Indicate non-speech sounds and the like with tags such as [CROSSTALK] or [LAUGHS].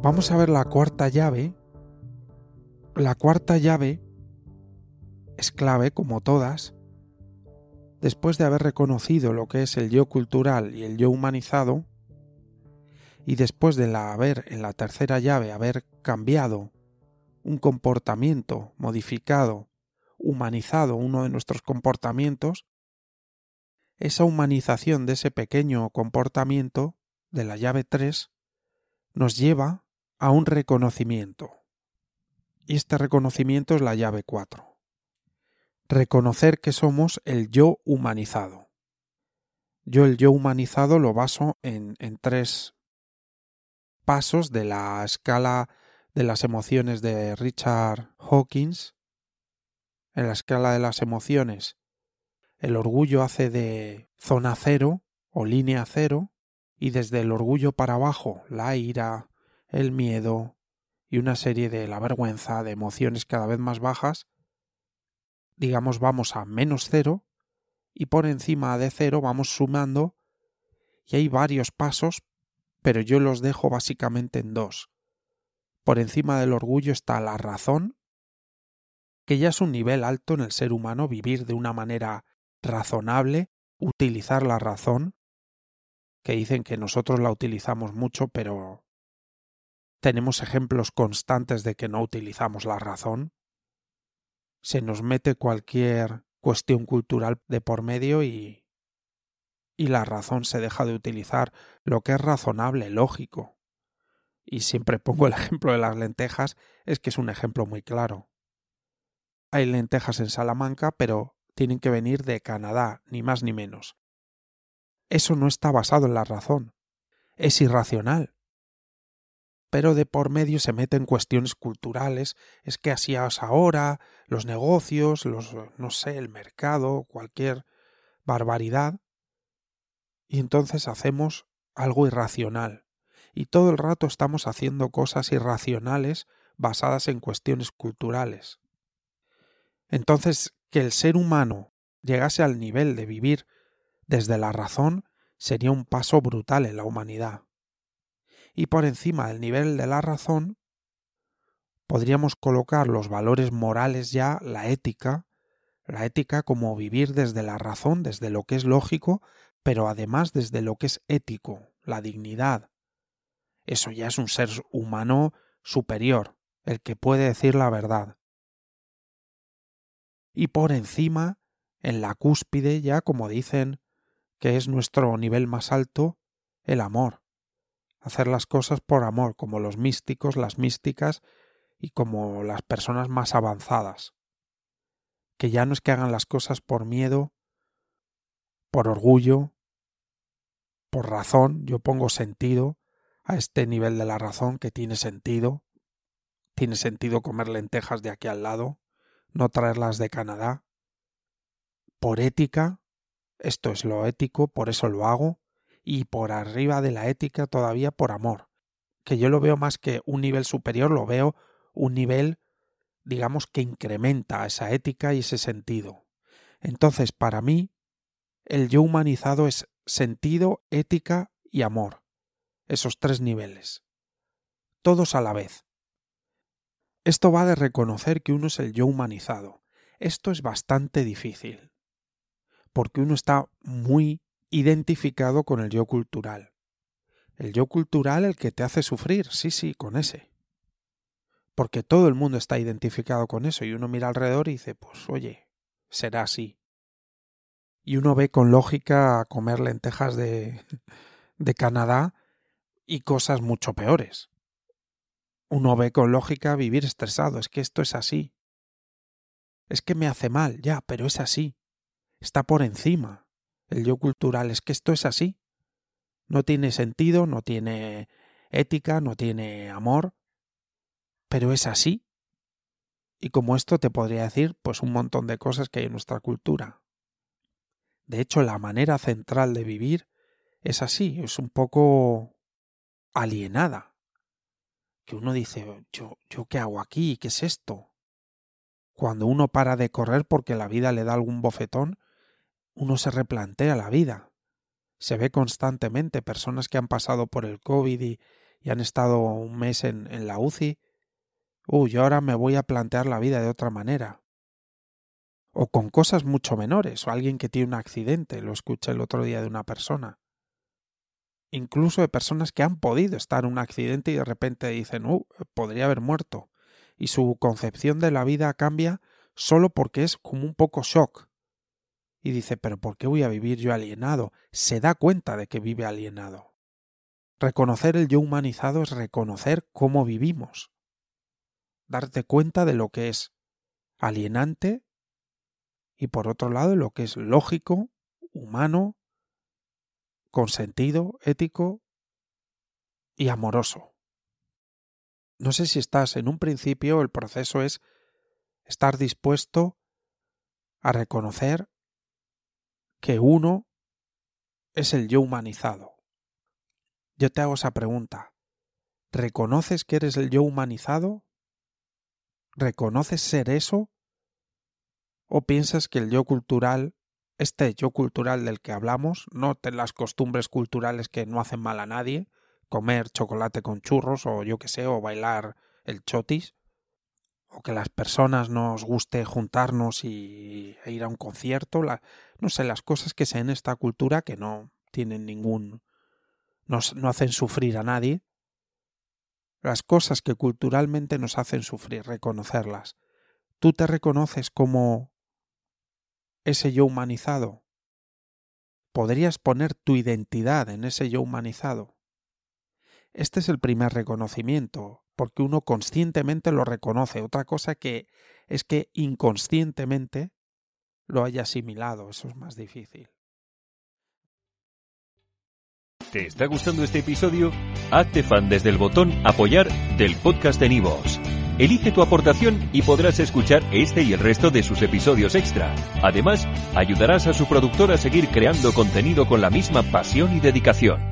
Vamos a ver la cuarta llave. La cuarta llave es clave, como todas, después de haber reconocido lo que es el yo cultural y el yo humanizado, y después de la haber en la tercera llave haber cambiado un comportamiento, modificado, humanizado uno de nuestros comportamientos, esa humanización de ese pequeño comportamiento de la llave 3 nos lleva a un reconocimiento. Y este reconocimiento es la llave 4. Reconocer que somos el yo humanizado. Yo el yo humanizado lo baso en, en tres pasos de la escala de las emociones de Richard Hawkins. En la escala de las emociones, el orgullo hace de zona cero o línea cero, y desde el orgullo para abajo, la ira, el miedo y una serie de la vergüenza, de emociones cada vez más bajas, digamos vamos a menos cero, y por encima de cero vamos sumando, y hay varios pasos, pero yo los dejo básicamente en dos. Por encima del orgullo está la razón, que ya es un nivel alto en el ser humano vivir de una manera razonable, utilizar la razón, que dicen que nosotros la utilizamos mucho, pero tenemos ejemplos constantes de que no utilizamos la razón. Se nos mete cualquier cuestión cultural de por medio y y la razón se deja de utilizar lo que es razonable, lógico. Y siempre pongo el [LAUGHS] ejemplo de las lentejas, es que es un ejemplo muy claro. Hay lentejas en Salamanca, pero tienen que venir de Canadá, ni más ni menos. Eso no está basado en la razón. Es irracional. Pero de por medio se meten cuestiones culturales, es que así es ahora, los negocios, los no sé, el mercado, cualquier barbaridad. Y entonces hacemos algo irracional. Y todo el rato estamos haciendo cosas irracionales basadas en cuestiones culturales. Entonces, que el ser humano llegase al nivel de vivir desde la razón sería un paso brutal en la humanidad. Y por encima del nivel de la razón podríamos colocar los valores morales ya, la ética, la ética como vivir desde la razón, desde lo que es lógico, pero además desde lo que es ético, la dignidad. Eso ya es un ser humano superior, el que puede decir la verdad y por encima, en la cúspide ya, como dicen, que es nuestro nivel más alto, el amor. Hacer las cosas por amor, como los místicos, las místicas y como las personas más avanzadas. Que ya no es que hagan las cosas por miedo, por orgullo, por razón, yo pongo sentido a este nivel de la razón que tiene sentido. Tiene sentido comer lentejas de aquí al lado, no traerlas de Canadá. Por ética, esto es lo ético, por eso lo hago, y por arriba de la ética todavía por amor, que yo lo veo más que un nivel superior, lo veo un nivel, digamos, que incrementa esa ética y ese sentido. Entonces, para mí, el yo humanizado es sentido, ética y amor. Esos tres niveles. Todos a la vez. Esto va de reconocer que uno es el yo humanizado. Esto es bastante difícil, porque uno está muy identificado con el yo cultural. El yo cultural el que te hace sufrir, sí, sí, con ese. Porque todo el mundo está identificado con eso y uno mira alrededor y dice, pues oye, será así. Y uno ve con lógica comer lentejas de, [LAUGHS] de Canadá y cosas mucho peores. Uno ve con lógica vivir estresado, es que esto es así. Es que me hace mal, ya, pero es así. Está por encima. El yo cultural es que esto es así. No tiene sentido, no tiene ética, no tiene amor, pero es así. Y como esto te podría decir, pues un montón de cosas que hay en nuestra cultura. De hecho, la manera central de vivir es así, es un poco alienada que uno dice, yo, yo qué hago aquí, ¿qué es esto? Cuando uno para de correr porque la vida le da algún bofetón, uno se replantea la vida. Se ve constantemente personas que han pasado por el COVID y, han estado un mes en, la UCI, uy, yo ahora me voy a plantear la vida de otra manera. O con cosas mucho menores, o alguien que tiene un accidente, lo escuché el otro día de una persona. Incluso de personas que han podido estar en un accidente y de repente dicen, uh, podría haber muerto. Y su concepción de la vida cambia solo porque es como un poco shock. Y dice, pero ¿por qué voy a vivir yo alienado? Se da cuenta de que vive alienado. Reconocer el yo humanizado es reconocer cómo vivimos. Darte cuenta de lo que es alienante y por otro lado lo que es lógico, humano, con sentido, ético y amoroso. No sé si estás en un principio, el proceso es estar dispuesto a reconocer que uno es el yo humanizado. Yo te hago esa pregunta. ¿Reconoces que eres el yo humanizado? ¿Reconoces ser eso? ¿O piensas que el yo cultural, este yo cultural del que hablamos, no las costumbres culturales que no hacen mal a nadie, comer chocolate con churros o yo que sé, o bailar el chotis, o que las personas nos guste juntarnos y e ir a un concierto, no sé, las cosas que se en esta cultura que no tienen ningún, no, no hacen sufrir a nadie, las cosas que culturalmente nos hacen sufrir, reconocerlas. ¿Tú te reconoces como ese yo humanizado? ¿Podrías poner tu identidad en ese yo humanizado? Este es el primer reconocimiento, porque uno conscientemente lo reconoce. Otra cosa que es que inconscientemente lo haya asimilado, eso es más difícil. ¿Te está gustando este episodio? Hazte fan desde el botón apoyar del podcast de Nivos. Elige tu aportación y podrás escuchar este y el resto de sus episodios extra. Además, ayudarás a su productor a seguir creando contenido con la misma pasión y dedicación.